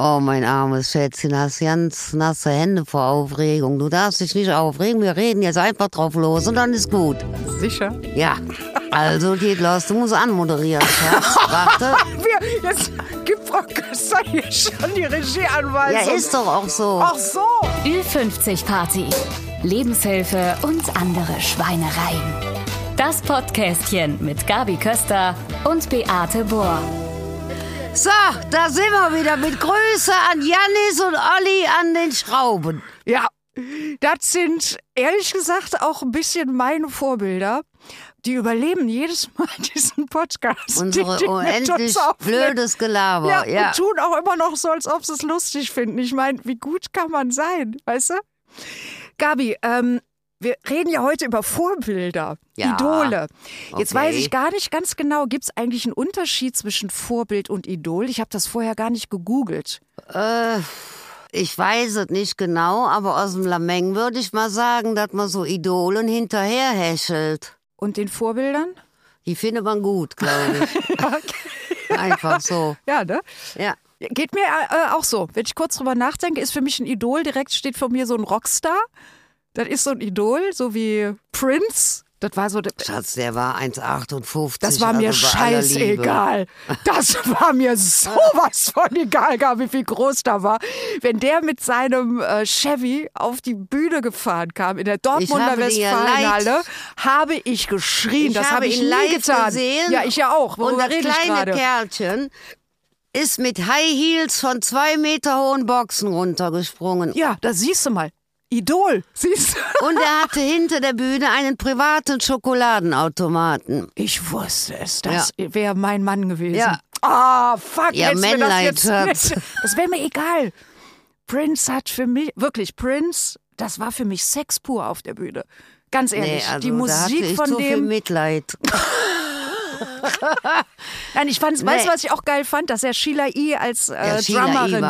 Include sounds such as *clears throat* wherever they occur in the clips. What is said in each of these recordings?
Oh, mein armes Schätzchen, hast ganz nasse Hände vor Aufregung. Du darfst dich nicht aufregen, wir reden jetzt einfach drauf los und dann ist gut. Sicher? Ja, also geht los, du musst anmoderieren. *laughs* Schatz. Warte. Wir, jetzt gibt Frau Köster hier schon die Regieanweisung. Ja, ist doch auch so. Ach so. Ü50 Party. Lebenshilfe und andere Schweinereien. Das Podcastchen mit Gabi Köster und Beate Bohr. So, da sind wir wieder mit Grüße an Janis und Olli an den Schrauben. Ja, das sind ehrlich gesagt auch ein bisschen meine Vorbilder. Die überleben jedes Mal *laughs* diesen Podcast. Unsere die, die unendlich blödes Gelaber. Ja, Ja, und tun auch immer noch so, als ob sie es lustig finden. Ich meine, wie gut kann man sein, weißt du? Gabi, ähm, wir reden ja heute über Vorbilder, Ja, Idole. Jetzt okay. weiß ich gar nicht ganz genau, gibt es eigentlich einen Unterschied zwischen Vorbild und Idol? Ich habe das vorher gar nicht gegoogelt. Äh, ich weiß es nicht genau, aber aus dem Lameng würde ich mal sagen, dass man so Idolen hinterherhäschelt. Und den Vorbildern? Die findet man gut, glaube ich. *laughs* Einfach so. Ja, ne? Ja. Geht mir äh, auch so. Wenn ich kurz drüber nachdenke, ist für mich ein Idol, direkt steht vor mir so ein Rockstar. Das ist so ein Idol, so wie Prince. Das war so. Schatz, der war 1,58. Das war mir also scheißegal. Das *laughs* war mir sowas von egal, gar wie viel groß da war. Wenn der mit seinem äh, Chevy auf die Bühne gefahren kam in der Dortmunder habe Westfalenhalle, habe ich geschrien. Ich das habe ich ihn live getan. gesehen. Ja, ich ja auch. Und Worüber das rede ich kleine? Kerlchen ist mit High Heels von zwei Meter hohen Boxen runtergesprungen. Ja, da siehst du mal. Idol, siehst du? Und er hatte hinter der Bühne einen privaten Schokoladenautomaten. Ich wusste es, das wäre mein Mann gewesen. Ja. Ah, fuck, Ja, du mir das jetzt nicht- *laughs* Das wäre mir egal. Prince hat für mich, wirklich, Prince, das war für mich Sex pur auf der Bühne. Ganz ehrlich, Nee, also die da hatte Musik ich von so viel dem. Mitleid. *laughs* *laughs* Nein, ich fand's, Nee. weißt du, was ich auch geil fand, dass er Sheila E. als äh, Ja, E. Drummerin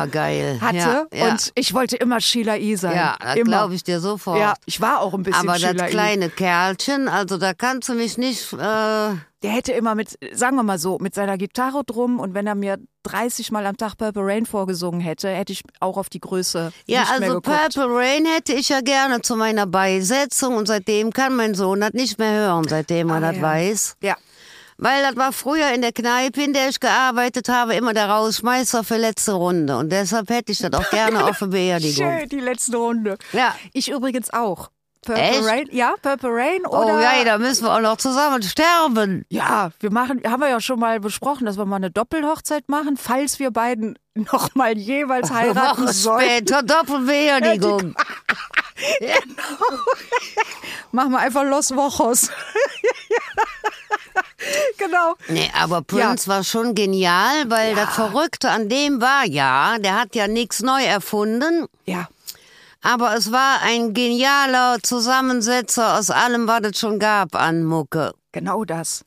hatte. Ja, ja. Und ich wollte immer Sheila E. sein. Ja, das immer. glaube ich dir sofort. Ja, ich war auch ein bisschen Aber Sheila das E. kleine Kerlchen, also da kannst du mich nicht. Äh, Der hätte immer mit, sagen wir mal so, mit seiner Gitarre drum und wenn er mir 30 Mal am Tag Purple Rain vorgesungen hätte, hätte ich auch auf die Größe ja, nicht mehr also geguckt. Purple Rain hätte ich ja gerne zu meiner Beisetzung und seitdem kann mein Sohn das nicht mehr hören, seitdem er Ah, das ja. weiß. Ja. Weil das war früher in der Kneipe, in der ich gearbeitet habe, immer der Rausschmeißer für letzte Runde. Und deshalb hätte ich das auch gerne *laughs* auf der Beerdigung. Schön, die letzte Runde. Ja. Ich übrigens auch. Purple Echt? Rain, ja, Purple Rain Oh oder ja, da müssen wir auch noch zusammen sterben. Ja, wir machen, haben wir ja schon mal besprochen, dass wir mal eine Doppelhochzeit machen, falls wir beiden *laughs* noch mal jeweils heiraten Woche sollen. später Doppelbeerdigung. *laughs* Machen wir einfach Los Wochos. *laughs* genau. Nee, aber Prince war schon genial, weil das Verrückte an dem war ja, der hat ja nichts neu erfunden, Ja. Aber es war ein genialer Zusammensetzer aus allem, was es schon gab an Mucke. Genau das.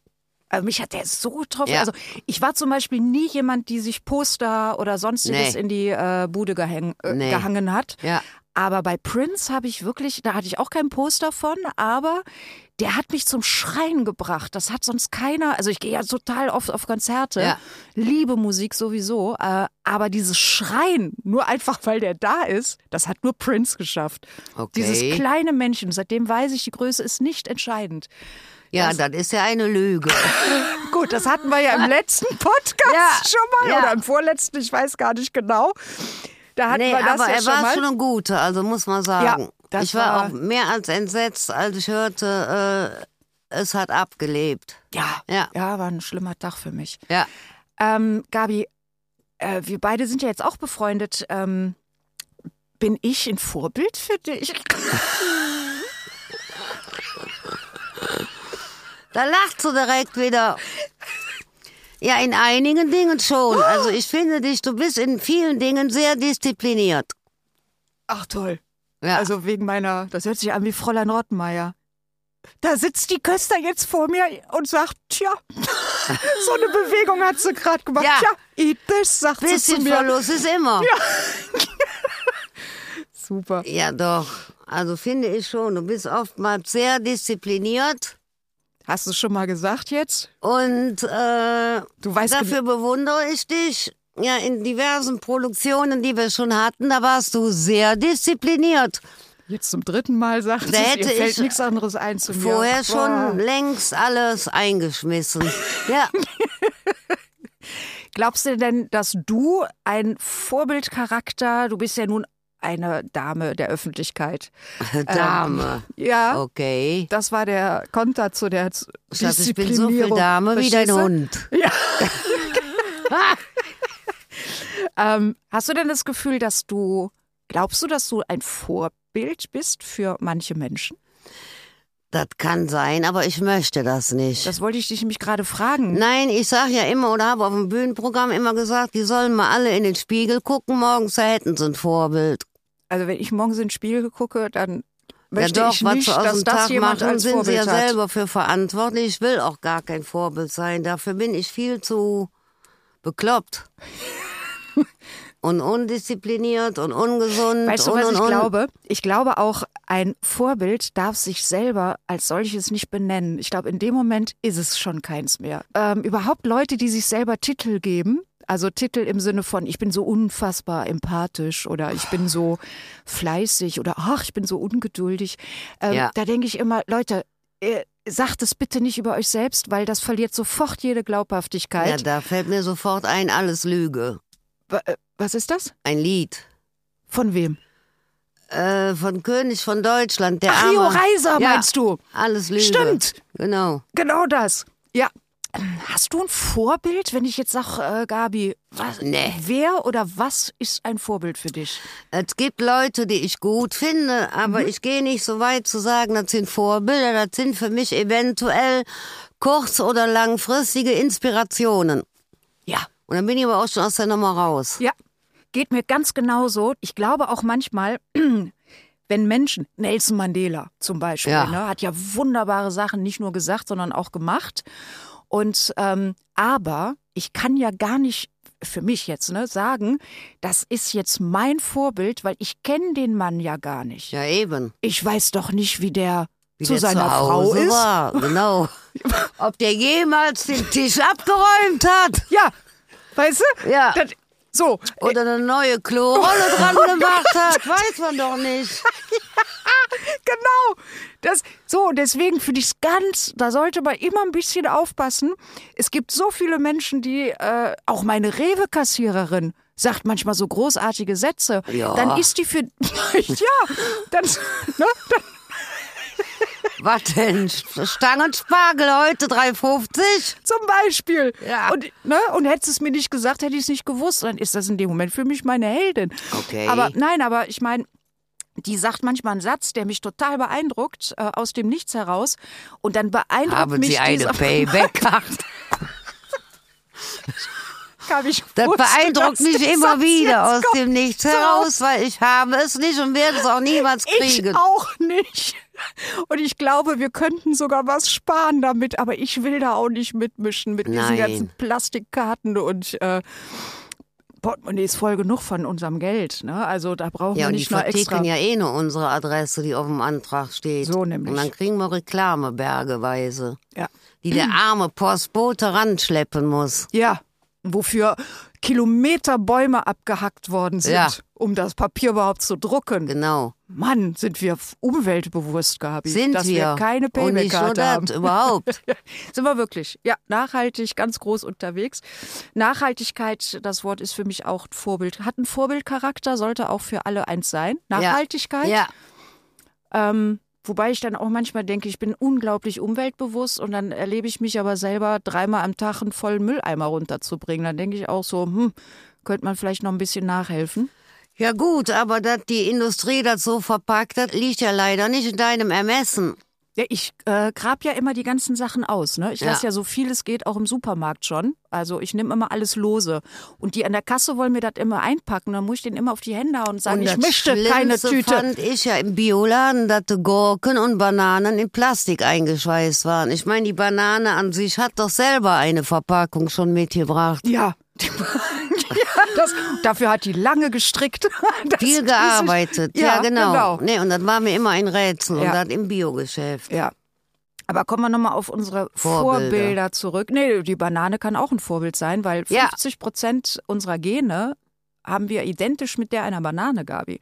Also mich hat der so getroffen. Ja. Also ich war zum Beispiel nie jemand, die sich Poster oder sonstiges Nee. in die äh, Bude gehäng, äh, Nee. gehangen hat. Ja. Aber bei Prince habe ich wirklich, da hatte ich auch kein Poster von, aber der hat mich zum Schreien gebracht. Das hat sonst keiner. Also ich gehe ja total oft auf Konzerte, Ja. liebe Musik sowieso, äh, aber dieses Schreien, nur einfach weil der da ist, das hat nur Prince geschafft. Okay. Dieses kleine Männchen, seitdem weiß ich, die Größe ist nicht entscheidend. Ja, das ist ja eine Lüge. *laughs* Gut, das hatten wir ja im letzten Podcast Ja, schon mal ja. oder im vorletzten, ich weiß gar nicht genau. Da hatten Nee, wir das aber ja er schon war mal. schon ein guter, also muss man sagen. Das ich war, war- auch mehr als entsetzt, als ich hörte, äh, es hat abgelebt. ja, Ja. ja, war ein schlimmer Tag für mich. Ja. Ähm, Gabi, äh, wir beide sind ja jetzt auch befreundet. Ähm, bin ich ein Vorbild für dich? *laughs* Da lacht sie direkt wieder. Ja, in einigen Dingen schon. Also ich finde dich, du bist in vielen Dingen sehr diszipliniert. Ach toll. Ja. Also wegen meiner, das hört sich an wie Fräulein Rottenmeier. Da sitzt die Köster jetzt vor mir und sagt, tja, *laughs* so eine Bewegung hat sie gerade gemacht. Ja. Tja, eat this, sagt sie zu bisschen mir. Verlust ist immer. *laughs* Super. Ja, doch. Also finde ich schon. Du bist oftmals sehr diszipliniert Hast du schon mal gesagt jetzt? und äh, Du weißt dafür bewundere ich dich. Ja, in diversen Produktionen, die wir schon hatten, da warst du sehr diszipliniert. Jetzt zum dritten Mal sagt Da hätte ihr fällt ich nichts anderes ein zu mir. Vorher schon Boah. längst alles eingeschmissen. Ja, *laughs* Glaubst du denn, dass du ein Vorbildcharakter, du bist ja nun eine Dame der Öffentlichkeit. *laughs* Dame. Ja, Okay. das war der Konter zu der Schatz, ich bin so viel. Dame wie dein Verstehst du? *laughs* Ähm, hast du denn das Gefühl, dass du, glaubst du, dass du ein Vorbild bist für manche Menschen? Das kann sein, aber ich möchte das nicht. Das wollte ich dich nämlich gerade fragen. Nein, ich sag ja immer oder habe auf dem Bühnenprogramm immer gesagt, die sollen mal alle in den Spiegel gucken, morgens da hätten sie ein Vorbild. Also wenn ich morgens in den Spiegel gucke, dann Ja möchte doch, ich was nicht, sie aus dass dem das Tag jemand machen, als sind sie Vorbild ja hat. selber für verantwortlich. Ich will auch gar kein Vorbild sein. Dafür bin ich viel zu bekloppt. *laughs* *laughs* und undiszipliniert und ungesund. Weißt du, und, was und, ich und. glaube? Ich glaube auch, ein Vorbild darf sich selber als solches nicht benennen. Ich glaube, in dem Moment ist es schon keins mehr. Ähm, überhaupt Leute, die sich selber Titel geben, also Titel im Sinne von, ich bin so unfassbar empathisch oder ich bin so *sighs* fleißig oder ach, ich bin so ungeduldig. Ähm, Ja. Da denke ich immer, Leute, äh, sagt es bitte nicht über euch selbst, weil das verliert sofort jede Ja, Glaubhaftigkeit. da fällt mir sofort ein, alles Lüge. Äh, Was ist das? Ein Lied. Von wem? Äh, von König von Deutschland, der Ach, arme. Rio Reiser ja, meinst du? Alles Lüge. Stimmt. Genau. Genau das. Ja. Hast du ein Vorbild, wenn ich jetzt sage, äh, Gabi, was, Nee. wer oder was ist ein Vorbild für dich? Es gibt Leute, die ich gut finde, aber Mhm. ich gehe nicht so weit zu sagen, das sind Vorbilder, das sind für mich eventuell kurz- oder langfristige Inspirationen. Ja. Und dann bin ich aber auch schon aus der Nummer raus. Ja. Geht mir ganz genauso. Ich glaube auch manchmal, *clears throat* wenn Menschen, Nelson Mandela zum Beispiel, Ja. ne, hat ja wunderbare Sachen nicht nur gesagt, sondern auch gemacht. Und ähm, aber ich kann ja gar nicht für mich jetzt ne, sagen, das ist jetzt mein Vorbild, weil ich kenne den Mann ja gar nicht. Ja, eben. Ich weiß doch nicht, wie der Wie zu der seiner zu Frau ist. War. Genau. *laughs* Ob der jemals den Tisch abgeräumt hat Ja, weißt du? Ja. Das, so, oder eine neue Klorolle *laughs* dran gemacht hat, weiß man doch nicht. *laughs* genau. Das, so, deswegen finde ich es ganz, da sollte man immer ein bisschen aufpassen. Es gibt so viele Menschen, die, äh, auch meine Rewe-Kassiererin sagt manchmal so großartige Sätze. Ja. Dann ist die für, *laughs* ja, dann, ne, dann Was denn? Stangenspargel heute 3,50? zum Beispiel. Ja. Und, ne, und hättest es mir nicht gesagt, hätte ich es nicht gewusst. Dann ist das in dem Moment für mich meine Heldin. Okay. Aber nein, aber ich meine, die sagt manchmal einen Satz, der mich total beeindruckt, äh, aus dem Nichts heraus. Und dann beeindruckt Haben mich Sie eine Payback-Karte? *laughs* Ich Das beeindruckt mich immer Satz wieder aus kommt. dem Nichts heraus, weil ich habe es nicht und werde es auch niemals Ich kriegen. auch nicht. Und ich glaube, wir könnten sogar was sparen damit, aber ich will da auch nicht mitmischen mit diesen Nein. ganzen Plastikkarten und äh, Portemonnaie ist voll genug von unserem Geld. Ne? Also da brauchen Ja, wir die nicht noch extra. verticken ja eh nur unsere Adresse, die auf dem Antrag steht. So nämlich. Und dann kriegen wir Reklame bergeweise, Ja. die der *clears throat* arme Postbote ranschleppen muss. Ja, wofür Kilometer Bäume abgehackt worden sind, Ja. um das Papier überhaupt zu drucken. Genau. Mann, sind wir umweltbewusst, Gabi. Sind dass wir. wir keine nur Payback-Karte haben. überhaupt. *laughs* Sind wir wirklich. Ja, nachhaltig, ganz groß unterwegs. Nachhaltigkeit, das Wort ist für mich auch ein Vorbild. Hat einen Vorbildcharakter, sollte auch für alle eins sein. Nachhaltigkeit. Ja. Ähm, wobei ich dann auch manchmal denke, ich bin unglaublich umweltbewusst und dann erlebe ich mich aber selber dreimal am Tag einen vollen Mülleimer runterzubringen. Dann denke ich auch so, hm, könnte man vielleicht noch ein bisschen nachhelfen. Ja gut, aber dass die Industrie das so verpackt hat, liegt ja leider nicht in deinem Ermessen. Ja, ich äh, grab ja immer die ganzen Sachen aus. Ne? Ich Ja. lasse ja so viel es geht auch im Supermarkt schon. Also ich nehme immer alles lose. Und die an der Kasse wollen mir das immer einpacken. Dann muss ich den immer auf die Hände hauen und sagen, und ich möchte keine Tüte. fand ich ja im Bioladen, dass Gurken und Bananen in Plastik eingeschweißt waren. Ich meine, die Banane an sich hat doch selber eine Verpackung schon mitgebracht. Ja. *laughs* *laughs* das, dafür hat die lange gestrickt. *laughs* Viel gearbeitet. Ja, Ja, genau. genau. Nee, und das war mir immer ein Rätsel. Ja. Und das im Biogeschäft. Ja. Aber kommen wir nochmal auf unsere Vorbilder. Vorbilder. zurück. Nee, die Banane kann auch ein Vorbild sein, weil Ja. 50 Prozent unserer Gene haben wir identisch mit der einer Banane, Gabi.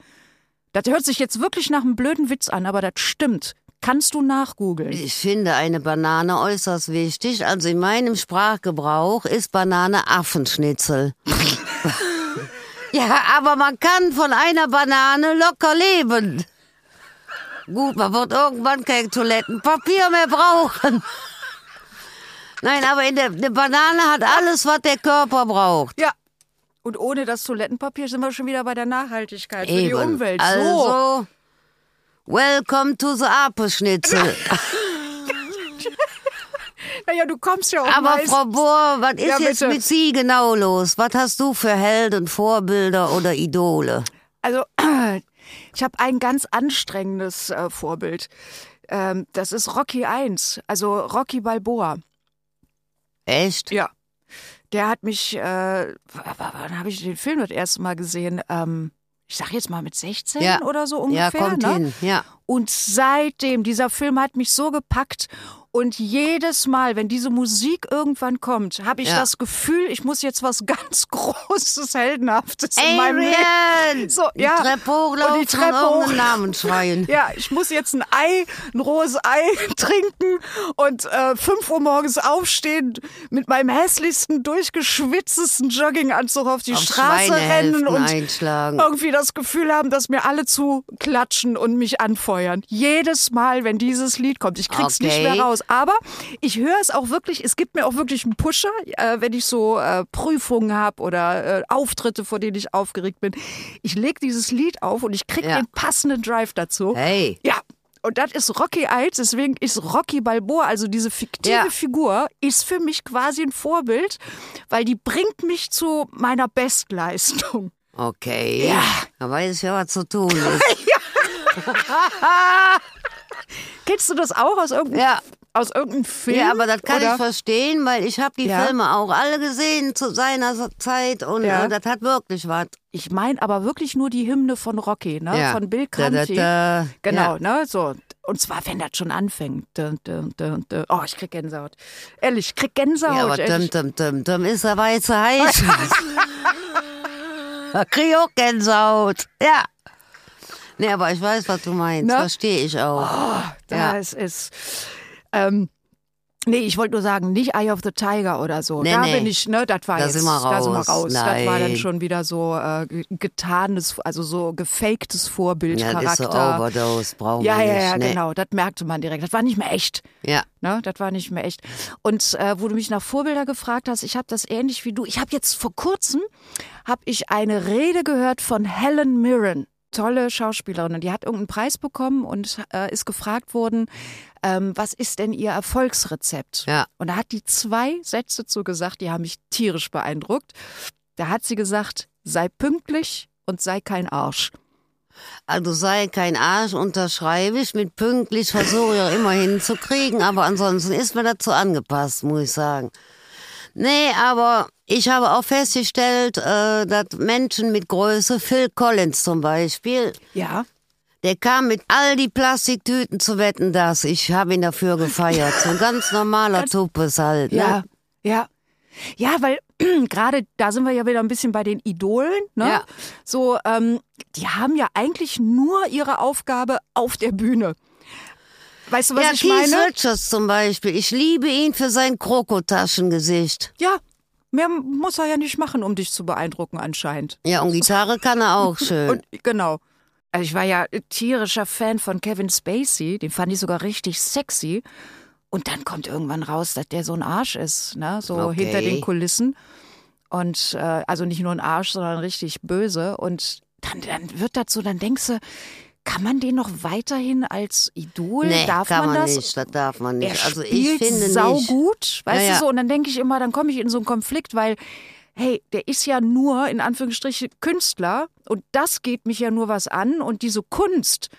Das hört sich jetzt wirklich nach einem blöden Witz an, aber das stimmt. Kannst du nachgoogeln. Ich finde eine Banane äußerst wichtig. Also in meinem Sprachgebrauch ist Banane Affenschnitzel. *laughs* *laughs* ja, aber man kann von einer Banane locker leben. Gut, man wird irgendwann kein Toilettenpapier mehr brauchen. Nein, aber in der, eine Banane hat alles, was der Körper braucht. Ja. Und ohne das Toilettenpapier sind wir schon wieder bei der Nachhaltigkeit für die Eben. Umwelt. So. Also, welcome to the Apeschnitzel. *laughs* *laughs* Naja, du kommst ja auch Aber meist- Frau Bohr, was ist Ja, jetzt mit Sie genau los? Was hast du für Helden, Vorbilder oder Idole? Also, *clears throat* ich habe ein ganz anstrengendes äh, Vorbild. Ähm, das ist Rocky 1, also Rocky Balboa. Echt? Ja. Der hat mich, äh, wann habe ich den Film das erste Mal gesehen? Ähm, ich sag jetzt mal mit 16 Ja. oder so Ja, ungefähr. kommt ne? hin. Ja. Und seitdem, dieser Film hat mich so gepackt. Und jedes Mal, wenn diese Musik irgendwann kommt, habe ich Ja. das Gefühl, ich muss jetzt was *laughs* ganz Großes, Heldenhaftes in meinem Leben. So, die ja. Treppe hochlaufen Und die Treppe hoch. Namen schreien. *laughs* Ja, ich muss jetzt ein Ei, ein rohes Ei *laughs* trinken und äh, 5 Uhr morgens aufstehen, mit meinem hässlichsten, durchgeschwitztesten Jogginganzug auf die Auf Straße rennen und einschlagen. irgendwie das Gefühl haben, dass mir alle zu klatschen und mich anfeuern. Jedes Mal, wenn dieses Lied kommt. Ich krieg's nicht Okay. mehr raus. Aber ich höre es auch wirklich, es gibt mir auch wirklich einen Pusher, äh, wenn ich so äh, Prüfungen habe oder äh, Auftritte, vor denen ich aufgeregt bin. Ich lege dieses Lied auf und ich krieg Ja. den passenden Drive dazu. Hey. Ja. Und das ist Rocky 1, deswegen ist Rocky Balboa, also diese fiktive Ja. Figur, ist für mich quasi ein Vorbild, weil die bringt mich zu meiner Bestleistung. Okay. Ja. Da weiß ich ja, was zu tun ist. *laughs* *laughs* Kennst du das auch aus irgendeinem, Ja. aus irgendeinem Film? Ja, aber das kann oder? ich verstehen, weil ich habe die Ja. Filme auch alle gesehen zu seiner Zeit und Ja. äh, das hat wirklich was. Ich meine aber wirklich nur die Hymne von Rocky, ne? Ja. Von Bill Da, da, Conti. da. Genau, ne? So. Und zwar, wenn das schon anfängt. Dun, dun, dun. Oh, ich krieg Gänsehaut. Ehrlich, ich krieg Gänsehaut. Ja, aber dum, dum, dum, dum ist der weiße heiß. *laughs* da krieg ich auch Gänsehaut. Ja. Nee, aber ich weiß, was du meinst. Ne? Verstehe ich auch. ja. Das ist. Ähm, nee, ich wollte nur sagen, nicht Eye of the Tiger oder so. Nee, da nee. bin ich, ne, das war Da jetzt, sind wir da sind wir raus. raus. Das war dann Nein. schon wieder so äh, ge- getanes, also so gefaktes Vorbild, Ja, das ist so. Overdose, brauchen ja, wir ja, nicht. ja, nee. genau. Das merkte man direkt. Das war nicht mehr echt. Ja. Ne, das war nicht mehr echt. Und äh, wo du mich nach Vorbilder gefragt hast, ich habe das ähnlich wie du. Ich habe jetzt vor kurzem habe ich eine Rede gehört von Helen Mirren, tolle Schauspielerin. Und die hat irgendeinen Preis bekommen und äh, ist gefragt worden, ähm, was ist denn ihr Erfolgsrezept? Ja. Und da hat die zwei Sätze zu gesagt, die haben mich tierisch beeindruckt. Da hat sie gesagt, sei pünktlich und sei kein Arsch. Also sei kein Arsch, unterschreibe ich. Mit pünktlich versuche ich auch immer hinzukriegen, aber ansonsten ist mir dazu angepasst, muss ich sagen. Nee, aber ich habe auch festgestellt, äh, dass Menschen mit Größe, Phil Collins zum Beispiel, Ja. der kam mit all die Plastiktüten zu wetten, dass ich habe ihn dafür gefeiert. So ein ganz normaler Tuppes halt. Ne? Ja, ja. Ja, weil *clears throat* gerade da sind wir ja wieder ein bisschen bei den Idolen. Ne? Ja. So, ähm, die haben ja eigentlich nur ihre Aufgabe auf der Bühne. Weißt du, was ja, ich Keith meine? Richards zum Beispiel. Ich liebe ihn für sein Krokotaschengesicht. Ja, mehr muss er ja nicht machen, um dich zu beeindrucken anscheinend. Ja, und Gitarre kann er auch *laughs* schön. Und genau. Also ich war ja tierischer Fan von Kevin Spacey, den fand ich sogar richtig sexy. Und dann kommt irgendwann raus, dass der so ein Arsch ist, ne? So Okay. hinter den Kulissen. Und äh, also nicht nur ein Arsch, sondern richtig böse. Und dann, dann wird so, dann denkst du, kann man den noch weiterhin als Idol? nee, darf kann man, man das? nicht, das darf man Er nicht. Also ich spielt finde sau nicht. gut, weißt Ja, du so. Und dann denke ich immer, dann komme ich in so einen Konflikt, weil hey, der ist ja nur in Anführungsstrichen Künstler und das geht mich ja nur was an und diese Kunst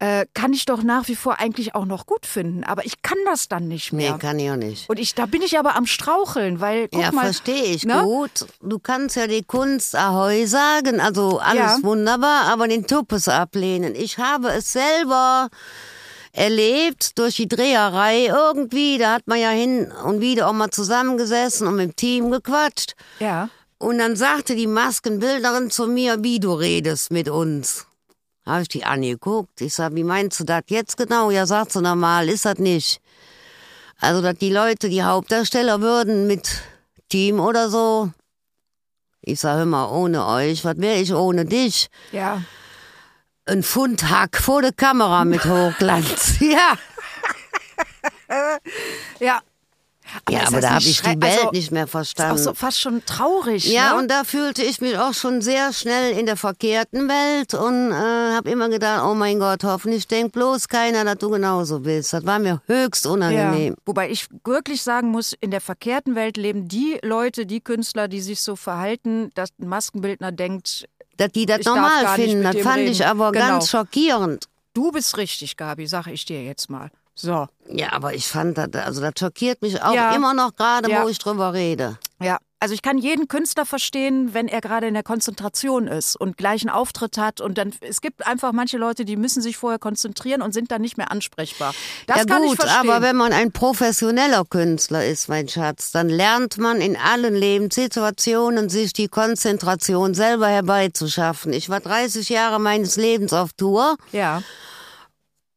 äh, kann ich doch nach wie vor eigentlich auch noch gut finden, aber ich kann das dann nicht Nee, mehr. kann ich auch nicht. und ich, da bin ich aber am Straucheln, weil guck ja, mal, verstehe ich ne? gut. Du kannst ja die Kunst Ahoi sagen, also alles Ja. wunderbar, aber den Tuppes ablehnen. Ich habe es selber erlebt durch die Dreherei irgendwie. Da hat man ja hin und wieder auch mal zusammengesessen und mit dem Team gequatscht. Ja. Und dann sagte die Maskenbildnerin zu mir, wie du redest mit uns. Habe ich die angeguckt. Ich sag, wie meinst du das jetzt genau? Ja, sagt sie normal, ist das nicht. Also, dass die Leute, die Hauptdarsteller würden mit Team oder so. Ich sag immer, ohne euch, was wäre ich ohne dich? Ja. Ein Pfund Hack vor der Kamera mit *laughs* Hochglanz. *laughs* ja. Ja. Ja, ist aber da habe ich die schrei- Welt also, nicht mehr Ist auch verstanden. so fast schon traurig. Ja, ne? und da fühlte ich mich auch schon sehr schnell in der verkehrten Welt und äh, habe immer gedacht, oh mein Gott, hoffentlich denkt bloß keiner, dass du genauso bist. Das war mir höchst unangenehm. Ja, wobei ich wirklich sagen muss, in der verkehrten Welt leben die Leute, die Künstler, die sich so verhalten, dass ein Maskenbildner denkt, Dass die das normal finden, das fand reden. ich aber Genau. ganz schockierend. du bist richtig, Gabi, sag ich dir jetzt mal. So. Ja, aber ich fand das, also das schockiert mich auch Ja. immer noch gerade, Ja. wo ich drüber rede. Ja, also ich kann jeden Künstler verstehen, wenn er gerade in der Konzentration ist und gleich einen Auftritt hat und dann es gibt einfach manche Leute, die müssen sich vorher konzentrieren und sind dann nicht mehr ansprechbar. Das ja kann gut, ich verstehen. aber wenn man ein professioneller Künstler ist, mein Schatz, dann lernt man in allen Lebenssituationen sich die Konzentration selber herbeizuschaffen. Ich war 30 Jahre meines Lebens auf Tour. ja,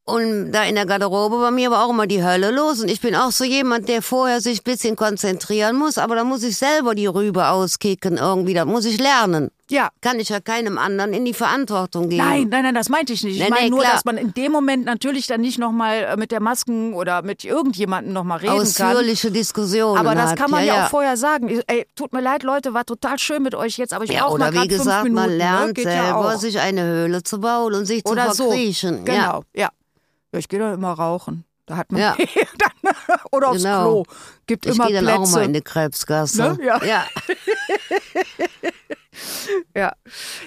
Und da in der Garderobe bei mir war auch immer die Hölle los. Und ich bin auch so jemand, der vorher sich ein bisschen konzentrieren muss. Aber da muss ich selber die Rübe auskicken irgendwie. Da muss ich lernen. ja. Kann ich ja keinem anderen in die Verantwortung geben. Nein, nein, nein, das meinte ich nicht. Ich Nee, meine nee, nur, klar. dass man in dem Moment natürlich dann nicht nochmal mit der Masken oder mit irgendjemandem nochmal reden kann. Ausführliche Diskussionen. Aber das hat. kann man ja, ja auch vorher sagen. Ich- Ey, tut mir leid, Leute, war total schön mit euch jetzt, aber ich Ja, brauche mal oder grad wie gesagt, fünf Minuten. man lernt ne? Geht ja selber, auch. sich eine Höhle zu bauen und sich oder zu so. verkriechen. Ja. Genau, ja. Ja. ich gehe dann immer rauchen. Da hat man Ja. *laughs* dann, *laughs* oder aufs Genau. Klo. Gibt Ich immer gehe dann Plätze. auch mal in die Krebsgasse. Ne? Ja. ja. *laughs* Ja.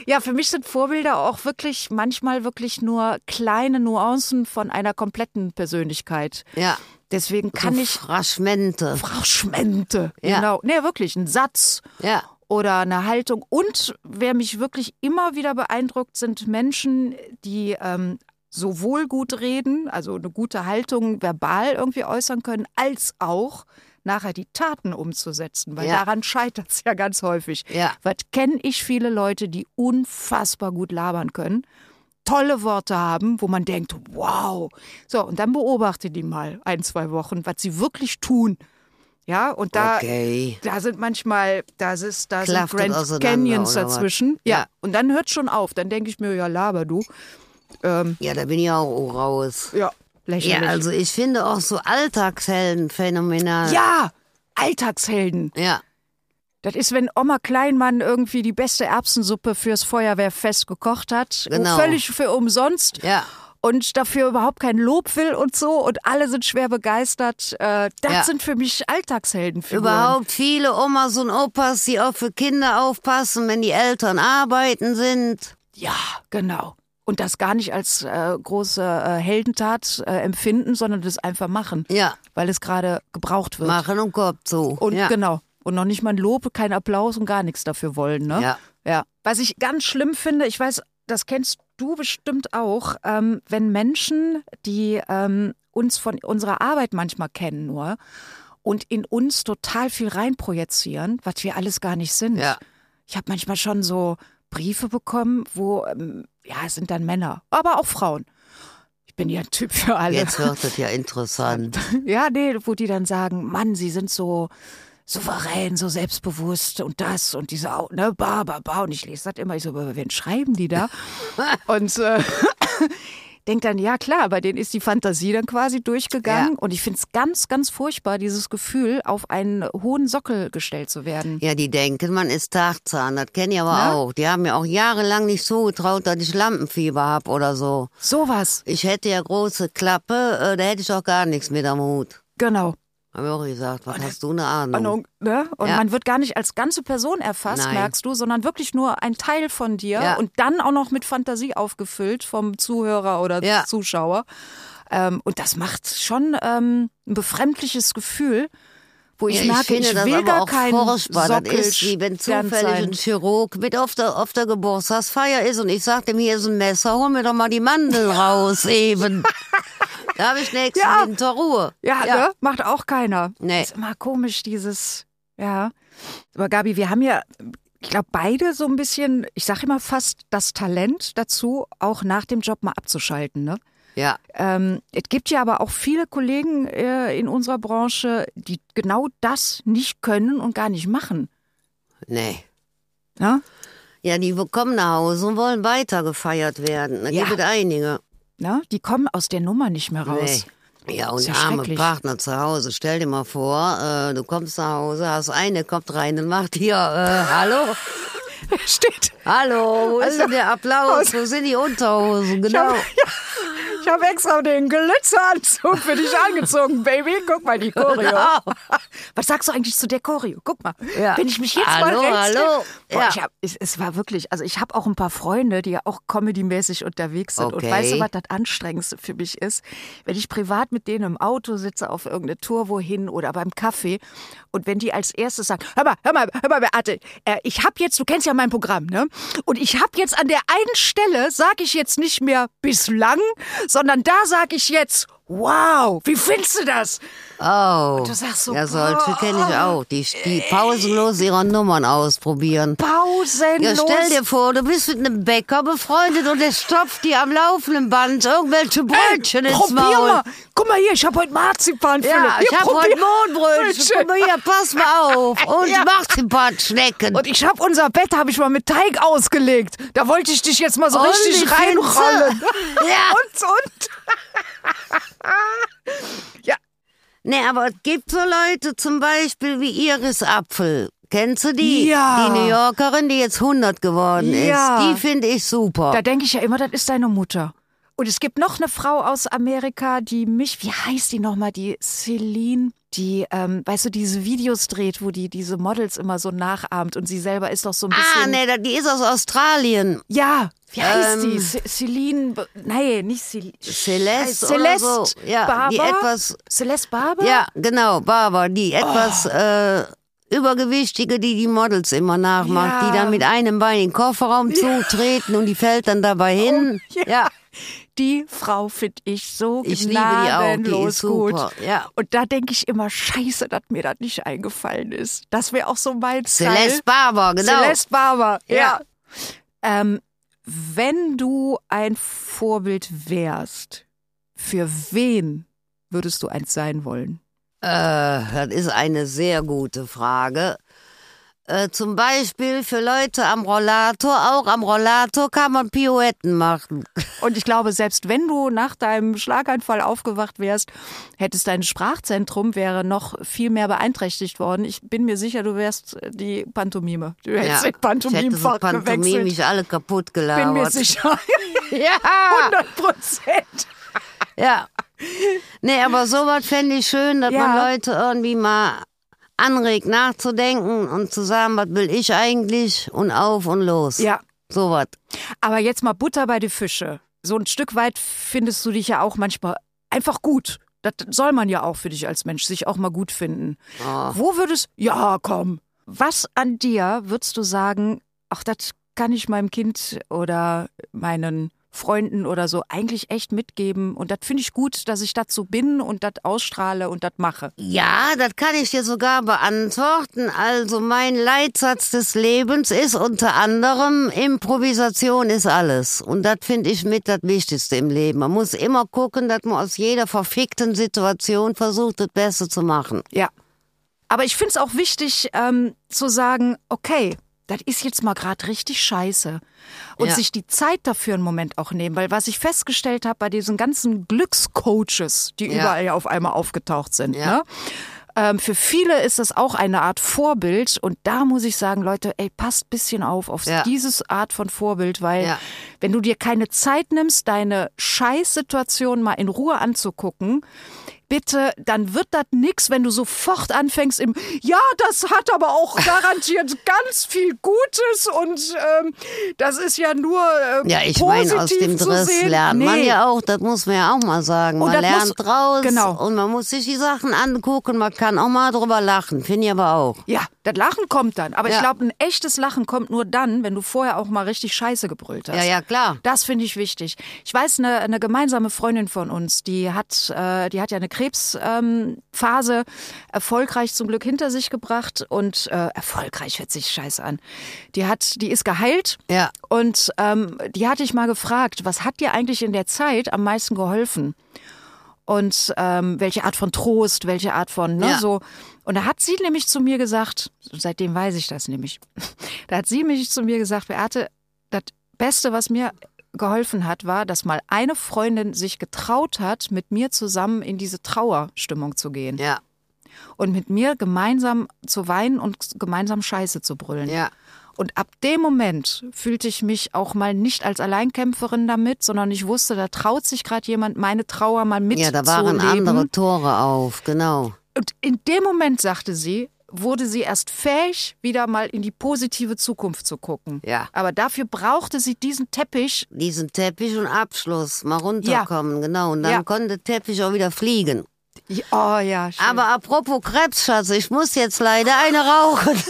ja, für mich sind Vorbilder auch wirklich manchmal wirklich nur kleine Nuancen von einer kompletten Persönlichkeit. ja. Deswegen kann so ich Fraschmente. Frauschmente. Ja. Genau. Nee, wirklich, ein Satz Ja. oder eine Haltung. Und wer mich wirklich immer wieder beeindruckt, sind Menschen, die ähm, sowohl gut reden, also eine gute Haltung verbal irgendwie äußern können, als auch nachher die Taten umzusetzen. Weil Ja. daran scheitert es ja ganz häufig. Ja. Was kenne ich viele Leute, die unfassbar gut labern können, tolle Worte haben, wo man denkt, wow. So, und dann beobachte die mal ein, zwei Wochen, was sie wirklich tun. Ja, und da, Okay. da sind manchmal, das ist, da sind Grand Canyons dazwischen. Ja. Ja. und dann hört schon auf. Dann denke ich mir, ja, laber du. Ähm, Ja, da bin ich auch raus. ja, lächerlich. Ja, also ich finde auch so Alltagshelden phänomenal. ja, Alltagshelden. Ja. Das ist, wenn Oma Kleinmann irgendwie die beste Erbsensuppe fürs Feuerwehrfest gekocht hat. Genau. Völlig für umsonst. Ja. Und dafür überhaupt kein Lob will und so. Und alle sind schwer begeistert. Äh, das Ja. sind für mich Alltagsheldenfiguren. Überhaupt viele Omas und Opas, die auch für Kinder aufpassen, wenn die Eltern arbeiten sind. Ja, genau. Und das gar nicht als äh, große äh, Heldentat äh, empfinden, sondern das einfach machen. Ja. Weil es gerade gebraucht wird. Machen und Kopf zu. Und ja. genau. Und noch nicht mal ein Lob, kein Applaus und gar nichts dafür wollen. Ne? Ja. ja. Was ich ganz schlimm finde, ich weiß, das kennst du bestimmt auch, ähm, wenn Menschen, die ähm, uns von unserer Arbeit manchmal kennen nur und in uns total viel reinprojizieren, was wir alles gar nicht sind. Ja. Ich habe manchmal schon so Briefe bekommen, wo, ähm, ja, es sind dann Männer, aber auch Frauen. Ich bin ja ein Typ für alle. Jetzt wird es ja interessant. *laughs* Ja, nee, wo die dann sagen, Mann, sie sind so souverän, so selbstbewusst und das und diese, ne, ba, ba, ba. Und ich lese das immer, ich so, wen schreiben die da? *laughs* und äh, denk dann, ja klar, bei denen ist die Fantasie dann quasi durchgegangen. Ja. Und ich finde es ganz, ganz furchtbar, dieses Gefühl, auf einen hohen Sockel gestellt zu werden. Ja, die denken, man ist Tarzan. Das kenne ich aber Na? auch. Die haben mir auch jahrelang nicht zugetraut, dass ich Lampenfieber hab oder so. Sowas, Ich hätte ja große Klappe, äh, da hätte ich auch gar nichts mit am Hut. genau. Hab ich auch gesagt, was hast du eine Ahnung? Ahnung, ne? Und Ja. man wird gar nicht als ganze Person erfasst, Nein. merkst du, sondern wirklich nur ein Teil von dir Ja. und dann auch noch mit Fantasie aufgefüllt vom Zuhörer oder Ja. Zuschauer. Ähm, und das macht schon ähm, ein befremdliches Gefühl, wo ich ja, merke, ich finde ich will gar auch kein furchtbar. Sockel Das ist wie wenn zufällig ein Chirurg mit auf der, auf der Geburtstagsfeier ist und ich sag dem, hier ist ein Messer, hol mir doch mal die Mandeln *laughs* raus eben. Da habe ich nächsten Ja. Winter Ruhe. Ja, Ne? macht auch keiner. Nee. Ist immer komisch, dieses, ja. Aber Gabi, wir haben ja, ich glaube, beide so ein bisschen, ich sage immer fast das Talent dazu, auch nach dem Job mal abzuschalten. Ne? Ja. Ähm, es gibt ja aber auch viele Kollegen äh, in unserer Branche, die genau das nicht können und gar nicht machen. Nee. Ne? Ja, die kommen nach Hause und wollen weiter gefeiert werden. Da Ja. gibt es einige. Ne? Die kommen aus der Nummer nicht mehr raus. Nee. Ja, und Ist ja arme. Partner zu Hause. Stell dir mal vor, äh, du kommst nach Hause, hast eine, kommt rein und macht hier, äh, hallo? *laughs* Steht. Hallo, wo ist Hallo. denn der Applaus? Wo sind die Unterhosen? Genau. Ich habe extra den Glitzeranzug für dich angezogen, Baby. Guck mal, die Choreo. *laughs* Genau. Was sagst du eigentlich zu der Choreo? Guck mal, Ja. wenn ich mich jetzt Hallo, mal rechts hallo. Boah, Ja. ich hab, es, es war wirklich, also ich habe auch ein paar Freunde, die ja auch comedymäßig unterwegs sind. Und Okay. weißt du, was das Anstrengendste für mich ist? Wenn ich privat mit denen im Auto sitze, auf irgendeine Tour wohin oder beim Kaffee und wenn die als erstes sagen, hör mal, hör mal, hör mal, Beate, äh, ich habe jetzt, du kennst ja mein Programm, ne? Und ich habe jetzt an der einen Stelle, sage ich jetzt nicht mehr bislang, sondern da sage ich jetzt, wow, wie findest du das? Oh. du sagst so, ja, solche kenne ich auch. Die, die pausenlos ihre Nummern ausprobieren. Pausenlos. Ja, stell dir vor, du bist mit einem Bäcker befreundet und der stopft dir am laufenden Band irgendwelche Brötchen ins Probier Maul. mal. Guck mal hier, ich habe heute Marzipan. Ja, Philipp. ich Hier, hab probier. heute Mohnbrötchen. Guck mal hier, pass mal auf. *laughs* Und Ja. Marzipanschnecken. Und ich habe unser Bett habe ich mal mit Teig ausgelegt. Da wollte ich dich jetzt mal so Und richtig reinrollen. Ja. *laughs* Und und. *laughs* ja, Nee, aber es gibt so Leute zum Beispiel wie Iris Apfel. Kennst du die? Ja. Die New Yorkerin, die jetzt 100 geworden Ja. ist. Die finde ich super. da denke ich ja immer, das ist deine Mutter. Und es gibt noch eine Frau aus Amerika, die mich, wie heißt die nochmal, die Celine, die, ähm, weißt du, diese Videos dreht, wo die diese Models immer so nachahmt und sie selber ist doch so ein bisschen. ah, nee, die ist aus Australien. Ja, wie heißt Ähm, die? Ce- Celine, nee, nicht Celine. Celeste Celeste so. Ja, Barber? die etwas- Celeste Barber? Ja, genau, Barbara, die etwas Oh. äh, übergewichtige, die die Models immer nachmacht, Ja. die dann mit einem Bein in den Kofferraum zutreten und die fällt dann dabei *laughs* hin. Oh, ja. Die Frau finde ich so Ich liebe die auch, die gnadenlos ist super. gut. Ja. Und da denke ich immer, scheiße, dass mir das nicht eingefallen ist. Das wäre auch so mein Celeste Style. Barber, genau. Celeste Barber, ja. Ja. Ähm, wenn du ein Vorbild wärst, für wen würdest du eins sein wollen? Äh, das ist eine sehr gute Frage. Äh, zum Beispiel für Leute am Rollator, auch am Rollator kann man Pirouetten machen. *laughs* Und ich glaube, selbst wenn du nach deinem Schlaganfall aufgewacht wärst, hättest dein Sprachzentrum wäre noch viel mehr beeinträchtigt worden. Ich bin mir sicher, du wärst die Pantomime. Du hättest den ich hätte so Pantomimfach gewechselt. pantomimisch alle kaputt Bin gelabert. mir sicher. *laughs* *laughs* Ja, 100 Prozent. ja. Nee, aber sowas fände ich schön, dass Ja. man Leute irgendwie mal anregt nachzudenken und zu sagen, was will ich eigentlich und auf und los. Ja. Sowas. Aber jetzt mal Butter bei die Fische. So ein Stück weit findest du dich ja auch manchmal einfach gut. Das soll man ja auch für dich als Mensch, sich auch mal gut finden. Oh. Wo würdest, ja, komm. Was an dir würdest du sagen, ach, das kann ich meinem Kind oder meinen Freunden oder so eigentlich echt mitgeben. Und das finde ich gut, dass ich so bin und das ausstrahle und das mache. Ja, das kann ich dir sogar beantworten. Also mein Leitsatz des Lebens ist unter anderem, Improvisation ist alles. Und das finde ich mit das Wichtigste im Leben. Man muss immer gucken, dass man aus jeder verfickten Situation versucht, das Beste zu machen. Ja. Aber ich finde es auch wichtig ähm, zu sagen, okay, das ist jetzt mal gerade richtig scheiße. Und Ja. sich die Zeit dafür einen Moment auch nehmen. Weil was ich festgestellt habe bei diesen ganzen Glückscoaches, die Ja. überall ja auf einmal aufgetaucht sind, Ja. ne? Ähm, für viele ist das auch eine Art Vorbild und da muss ich sagen, Leute, ey, passt bisschen auf auf Ja. dieses Art von Vorbild, weil Ja. wenn du dir keine Zeit nimmst, deine Scheißsituation mal in Ruhe anzugucken, bitte, dann wird das nix, wenn du sofort anfängst im, ja, das hat aber auch *laughs* garantiert ganz viel Gutes und ähm, das ist ja nur äh, Ja, ich positiv meine, aus dem Driss sehen. lernt man Nee. ja auch, das muss man ja auch mal sagen. Und Man das muss- lernt draus genau. und man muss sich die Sachen angucken, man kann auch mal drüber lachen, finde ich aber auch. Ja, Das Lachen kommt dann. Aber Ja. ich glaube, ein echtes Lachen kommt nur dann, wenn du vorher auch mal richtig Scheiße gebrüllt hast. Ja, ja, klar. Das finde ich wichtig. Ich weiß, eine, eine gemeinsame Freundin von uns, die hat, äh, die hat ja eine Krebsphase ähm, erfolgreich zum Glück hinter sich gebracht und äh, erfolgreich hört sich scheiße an. Die hat, die ist geheilt Ja. und ähm, die hatte ich mal gefragt, was hat dir eigentlich in der Zeit am meisten geholfen? Und ähm, welche Art von Trost, welche Art von, ne, Ja. so. Und da hat sie nämlich zu mir gesagt, seitdem weiß ich das nämlich, *laughs* da hat sie nämlich zu mir gesagt, Beate, das Beste, was mir geholfen hat, war, dass mal eine Freundin sich getraut hat, mit mir zusammen in diese Trauerstimmung zu gehen Ja, und mit mir gemeinsam zu weinen und gemeinsam Scheiße zu brüllen. ja. Und ab dem Moment fühlte ich mich auch mal nicht als Alleinkämpferin damit, sondern ich wusste, da traut sich gerade jemand, meine Trauer mal Ja, mitzuleben. da waren andere Tore auf, genau. Und in dem Moment, sagte sie, wurde sie erst fähig, wieder mal in die positive Zukunft zu gucken. Ja. Aber dafür brauchte sie diesen Teppich. Diesen Teppich und Abschluss, mal runterkommen, genau. Und dann Ja. konnte der Teppich auch wieder fliegen. Oh ja, schön. Aber apropos Krebs, Schatz, ich muss jetzt leider eine rauchen. *laughs*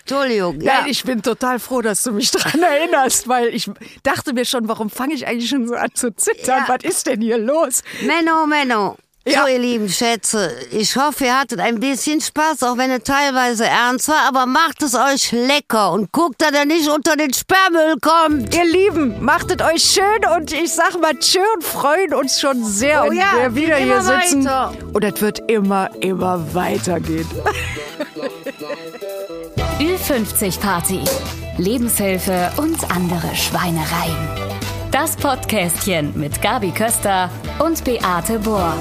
Entschuldigung, ja. Nein, ich bin total froh, dass du mich daran erinnerst, weil ich dachte mir schon, warum fange ich eigentlich schon so an zu zittern? Ja. Was ist denn hier los? Menno, Menno. Ja. So, ihr lieben Schätze, ich hoffe, ihr hattet ein bisschen Spaß, auch wenn es teilweise ernst war, aber macht es euch lecker und guckt, dass er nicht unter den Sperrmüll kommt. Ihr Lieben, machtet euch schön und ich sag mal tschö und freuen uns schon sehr, Oh wenn ja, wir wieder hier sitzen. weiter. Und es wird immer, immer weitergehen. *laughs* Ü50 Party. Lebenshilfe und andere Schweinereien. Das Podcastchen mit Gabi Köster und Beate Bohr.